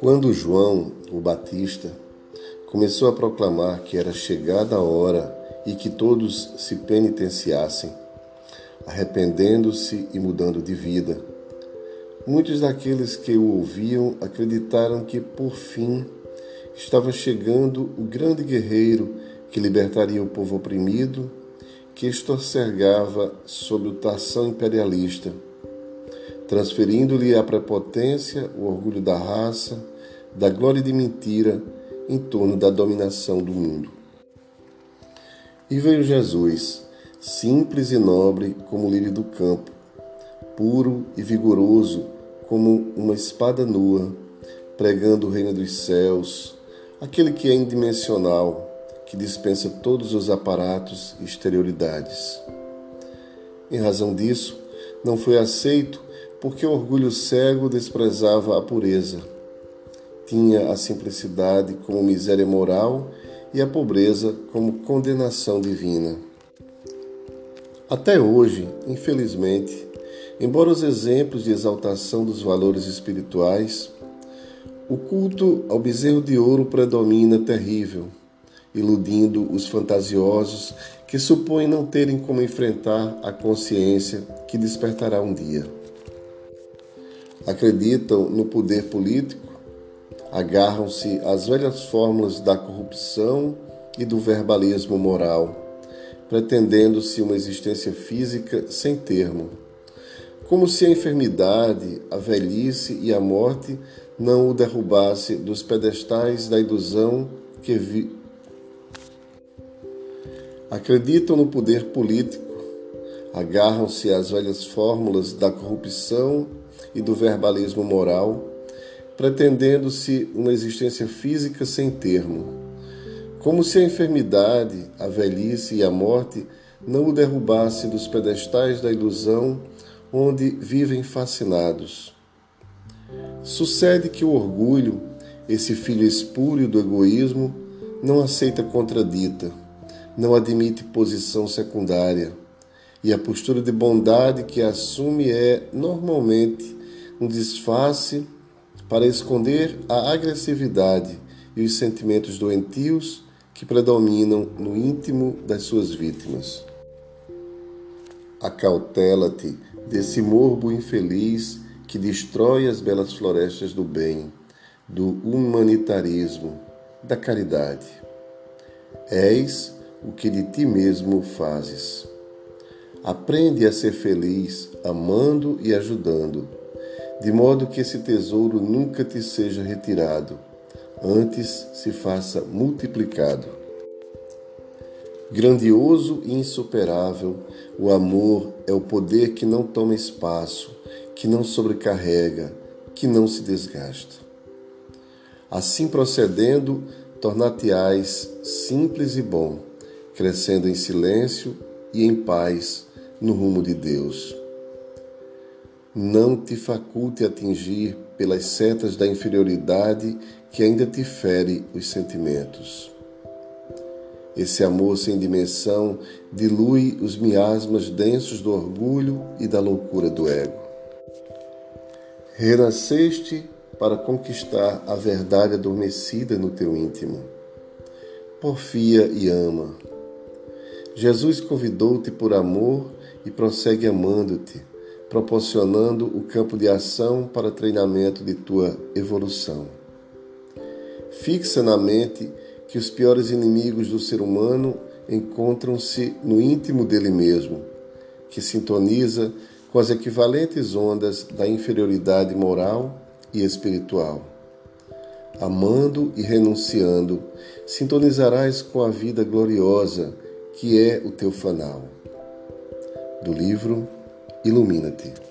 Quando João, o Batista, começou a proclamar que era chegada a hora e que todos se penitenciassem, arrependendo-se e mudando de vida, muitos daqueles que o ouviam acreditaram que, por fim, estava chegando o grande guerreiro que libertaria o povo oprimido, que estorcergava sob o tação imperialista transferindo-lhe a prepotência, o orgulho da raça, da glória de mentira em torno da dominação do mundo. E veio Jesus, simples e nobre como o lírio do campo, puro e vigoroso como uma espada nua, pregando o reino dos céus, aquele que é indimensional, que dispensa todos os aparatos e exterioridades. Em razão disso, não foi aceito porque o orgulho cego desprezava a pureza. Tinha a simplicidade como miséria moral e a pobreza como condenação divina. Até hoje, infelizmente, embora os exemplos de exaltação dos valores espirituais, o culto ao bezerro de ouro predomina terrível, iludindo os fantasiosos que supõem não terem como enfrentar a consciência que despertará um dia. Acreditam no poder político, agarram-se às velhas fórmulas da corrupção e do verbalismo moral, pretendendo-se uma existência física sem termo, como se a enfermidade, a velhice e a morte não o derrubasse dos pedestais da ilusão que vi... acreditam no poder político, agarram-se às velhas fórmulas da corrupção e do verbalismo moral, pretendendo-se uma existência física sem termo, como se a enfermidade, a velhice e a morte não o derrubasse dos pedestais da ilusão onde vivem fascinados. Sucede que o orgulho, esse filho espúrio do egoísmo, não aceita contradita, não admite posição secundária, e a postura de bondade que assume é, normalmente, um disfarce para esconder a agressividade e os sentimentos doentios que predominam no íntimo das suas vítimas. Acautela-te desse morbo infeliz que destrói as belas florestas do bem, do humanitarismo, da caridade. És o que de ti mesmo fazes. Aprende a ser feliz, amando e ajudando de modo que esse tesouro nunca te seja retirado, antes se faça multiplicado. Grandioso e insuperável, o amor é o poder que não toma espaço, que não sobrecarrega, que não se desgasta. Assim procedendo, tornar-te-ás simples e bom, crescendo em silêncio e em paz no rumo de Deus não te faculte atingir pelas setas da inferioridade que ainda te fere os sentimentos. Esse amor sem dimensão dilui os miasmas densos do orgulho e da loucura do ego. Renasceste para conquistar a verdade adormecida no teu íntimo. Porfia e ama. Jesus convidou-te por amor e prossegue amando-te proporcionando o campo de ação para treinamento de tua evolução. Fixa na mente que os piores inimigos do ser humano encontram-se no íntimo dele mesmo, que sintoniza com as equivalentes ondas da inferioridade moral e espiritual. Amando e renunciando, sintonizarás com a vida gloriosa que é o teu fanal. Do livro Ilumina-te.